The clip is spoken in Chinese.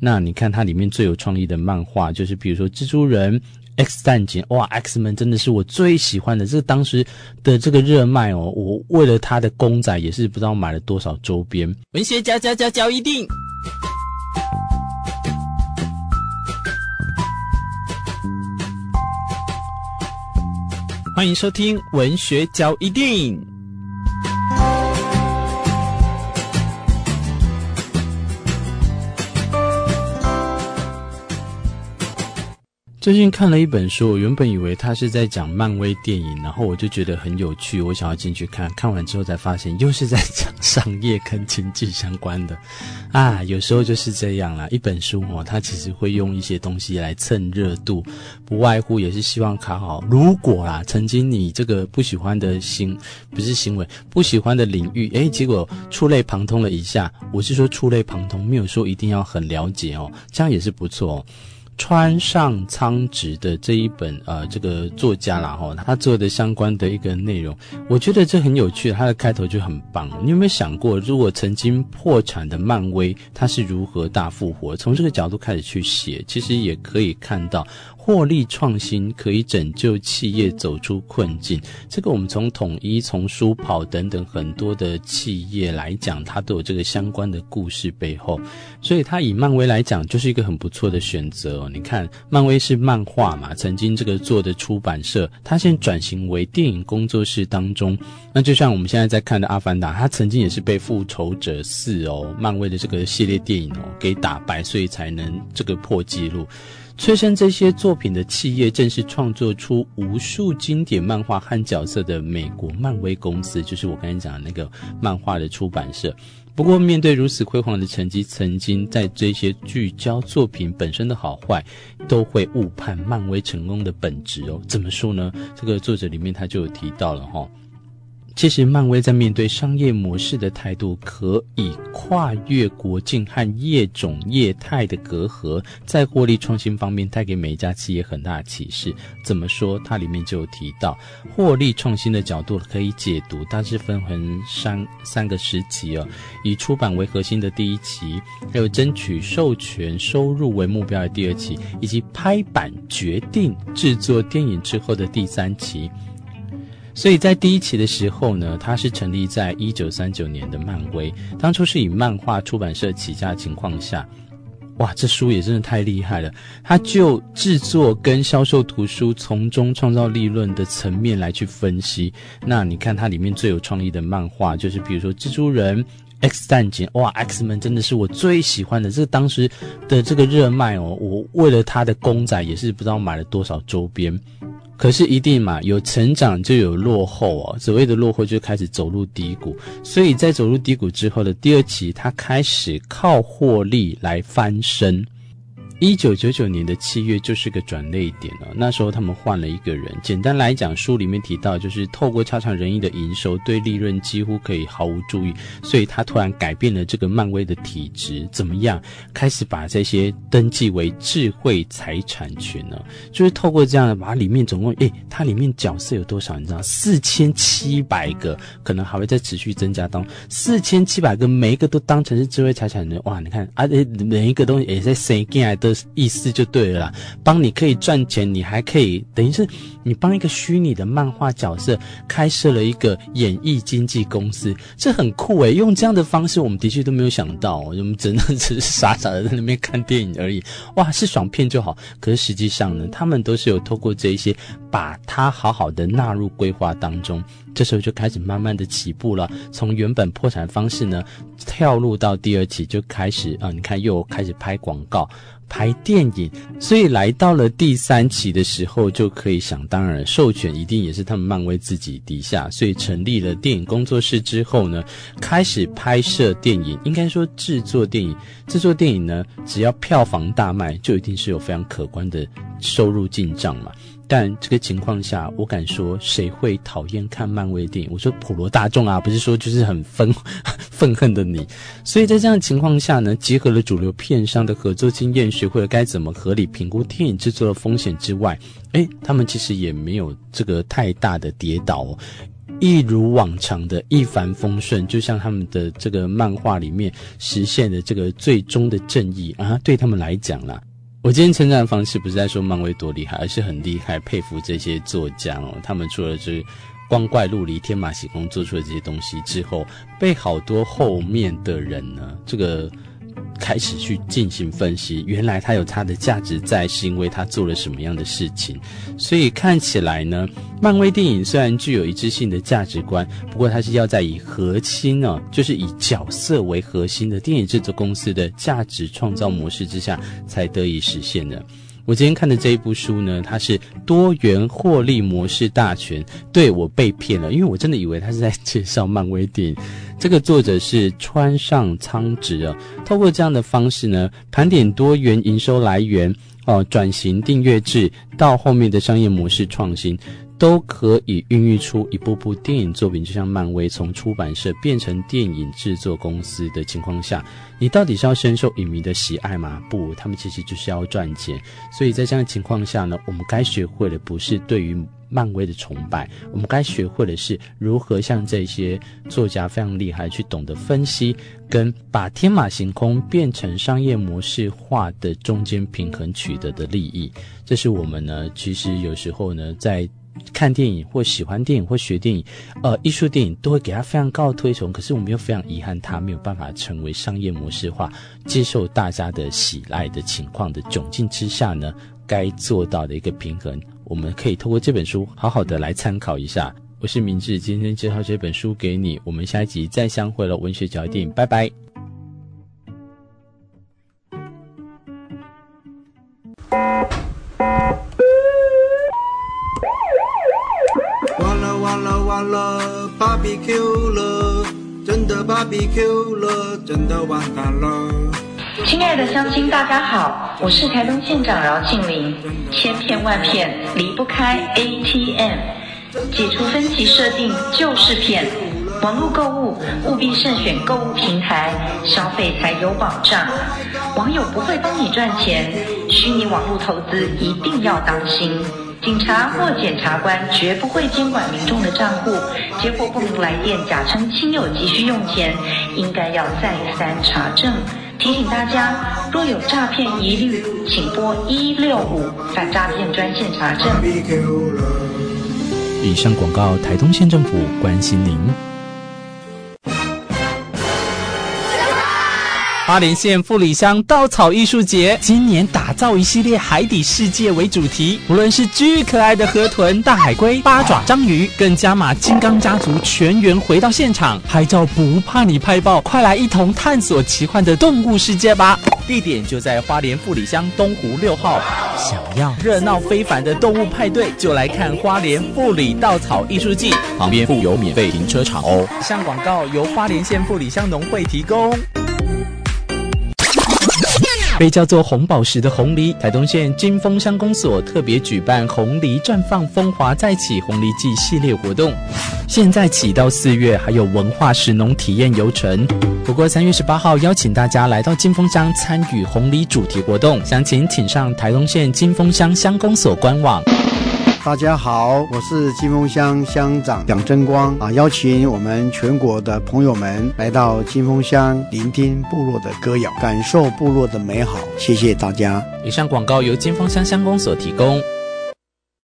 那你看它里面最有创意的漫画，就是比如说蜘蛛人、X 战警，哇，X 们真的是我最喜欢的，这当时的这个热卖哦，我为了他的公仔也是不知道买了多少周边。文学家家家交一定，欢迎收听文学交一定。最近看了一本书，我原本以为他是在讲漫威电影，然后我就觉得很有趣，我想要进去看。看完之后才发现，又是在讲商业跟经济相关的。啊，有时候就是这样啦。一本书哦，它其实会用一些东西来蹭热度，不外乎也是希望卡好。如果啦，曾经你这个不喜欢的行，不是行为，不喜欢的领域，诶，结果触类旁通了一下。我是说触类旁通，没有说一定要很了解哦，这样也是不错哦。川上苍直的这一本呃，这个作家啦哈，他做的相关的一个内容，我觉得这很有趣。他的开头就很棒。你有没有想过，如果曾经破产的漫威，他是如何大复活？从这个角度开始去写，其实也可以看到。获利创新可以拯救企业走出困境，这个我们从统一、从书跑等等很多的企业来讲，它都有这个相关的故事背后。所以它以漫威来讲，就是一个很不错的选择哦。你看，漫威是漫画嘛，曾经这个做的出版社，它现在转型为电影工作室当中。那就像我们现在在看的《阿凡达》，它曾经也是被《复仇者四》哦，漫威的这个系列电影哦给打败，所以才能这个破纪录。催生这些作品的企业，正是创作出无数经典漫画和角色的美国漫威公司，就是我刚才讲的那个漫画的出版社。不过，面对如此辉煌的成绩，曾经在这些聚焦作品本身的好坏，都会误判漫威成功的本质哦。怎么说呢？这个作者里面他就有提到了哈。其实，漫威在面对商业模式的态度，可以跨越国境和业种业态的隔阂，在获利创新方面带给每一家企业很大的启示。怎么说？它里面就有提到，获利创新的角度可以解读，大致分成三三个时期哦，以出版为核心的第一期，还有争取授权收入为目标的第二期，以及拍板决定制作电影之后的第三期。所以在第一期的时候呢，它是成立在一九三九年的漫威，当初是以漫画出版社起家的情况下，哇，这书也真的太厉害了。它就制作跟销售图书，从中创造利润的层面来去分析。那你看它里面最有创意的漫画，就是比如说蜘蛛人、X 战警，哇，X 们真的是我最喜欢的。这个当时的这个热卖哦，我为了他的公仔也是不知道买了多少周边。可是一定嘛，有成长就有落后哦。所谓的落后就开始走入低谷，所以在走入低谷之后的第二期，他开始靠获利来翻身。一九九九年的七月就是个转捩点了。那时候他们换了一个人。简单来讲，书里面提到，就是透过差强人意的营收，对利润几乎可以毫无注意。所以他突然改变了这个漫威的体质，怎么样？开始把这些登记为智慧财产权呢？就是透过这样的，把里面总共，诶，它里面角色有多少？你知道，四千七百个，可能还会再持续增加当四千七百个，每一个都当成是智慧财产权。哇，你看啊，诶，每一个东西也在生进来的。的意思就对了啦，帮你可以赚钱，你还可以等于是你帮一个虚拟的漫画角色开设了一个演艺经纪公司，这很酷诶。用这样的方式，我们的确都没有想到，我们真的只是傻傻的在那边看电影而已。哇，是爽片就好。可是实际上呢，他们都是有透过这一些，把它好好的纳入规划当中。这时候就开始慢慢的起步了，从原本破产方式呢，跳入到第二期就开始啊，你看又开始拍广告。拍电影，所以来到了第三期的时候，就可以想当然，授权一定也是他们漫威自己底下，所以成立了电影工作室之后呢，开始拍摄电影，应该说制作电影，制作电影呢，只要票房大卖，就一定是有非常可观的收入进账嘛。但这个情况下，我敢说，谁会讨厌看漫威电影？我说普罗大众啊，不是说就是很愤 愤恨的你。所以在这样情况下呢，结合了主流片商的合作经验，学会了该怎么合理评估电影制作的风险之外，诶，他们其实也没有这个太大的跌倒哦。一如往常的一帆风顺，就像他们的这个漫画里面实现的这个最终的正义啊，对他们来讲啦。我今天称赞的方式不是在说漫威多厉害，而是很厉害，佩服这些作家哦。他们除了是光怪陆离、天马行空做出的这些东西之后，被好多后面的人呢，这个。开始去进行分析，原来它有它的价值在，是因为它做了什么样的事情。所以看起来呢，漫威电影虽然具有一致性的价值观，不过它是要在以核心呢、就是以角色为核心的电影制作公司的价值创造模式之下才得以实现的。我今天看的这一部书呢，它是多元获利模式大全。对，我被骗了，因为我真的以为他是在介绍漫威电影。这个作者是川上苍直啊，透过这样的方式呢，盘点多元营收来源哦，转型订阅制到后面的商业模式创新。都可以孕育出一部部电影作品，就像漫威从出版社变成电影制作公司的情况下，你到底是要深受影迷的喜爱吗？不，他们其实就是要赚钱。所以在这样的情况下呢，我们该学会的不是对于漫威的崇拜，我们该学会的是如何像这些作家非常厉害，去懂得分析跟把天马行空变成商业模式化的中间平衡取得的利益。这是我们呢，其实有时候呢，在看电影或喜欢电影或学电影，呃，艺术电影都会给他非常高的推崇。可是我们又非常遗憾，他没有办法成为商业模式化、接受大家的喜爱的情况的窘境之下呢，该做到的一个平衡，我们可以透过这本书好好的来参考一下。我是明智，今天介绍这本书给你，我们下一集再相会了。文学角电影，拜拜。Q 了，真的 BBQ 了，真的完蛋了。亲爱的乡亲，大家好，我是台东县长饶庆铃。千骗万骗离不开 ATM，解除分歧设定就是骗。网络购物务必慎选购物平台，消费才有保障。网友不会帮你赚钱，虚拟网络投资一定要当心。警察或检察官绝不会监管民众的账户，结果不明来电，假称亲友急需用钱，应该要再三查证。提醒大家，若有诈骗疑虑，请拨一六五反诈骗专线查证。以上广告，台东县政府关心您。花莲县富里乡稻草艺术节今年打造一系列海底世界为主题，无论是巨可爱的河豚、大海龟、八爪章鱼，更加码金刚家族全员回到现场拍照，不怕你拍爆！快来一同探索奇幻的动物世界吧！地点就在花莲富里乡东湖六号。想要热闹非凡的动物派对，就来看花莲富里稻草艺术季，旁边附有免费停车场哦。以上广告由花莲县富里乡农会提供。被叫做红宝石的红梨，台东县金峰乡公所特别举办红梨绽放风华再起红梨季系列活动，现在起到四月还有文化石农体验游程。不过三月十八号邀请大家来到金峰乡参与红梨主题活动，详情请上台东县金峰乡乡公所官网。大家好，我是金峰乡乡长蒋争光啊，邀请我们全国的朋友们来到金峰乡，聆听部落的歌谣，感受部落的美好。谢谢大家。以上广告由金峰乡乡公所提供。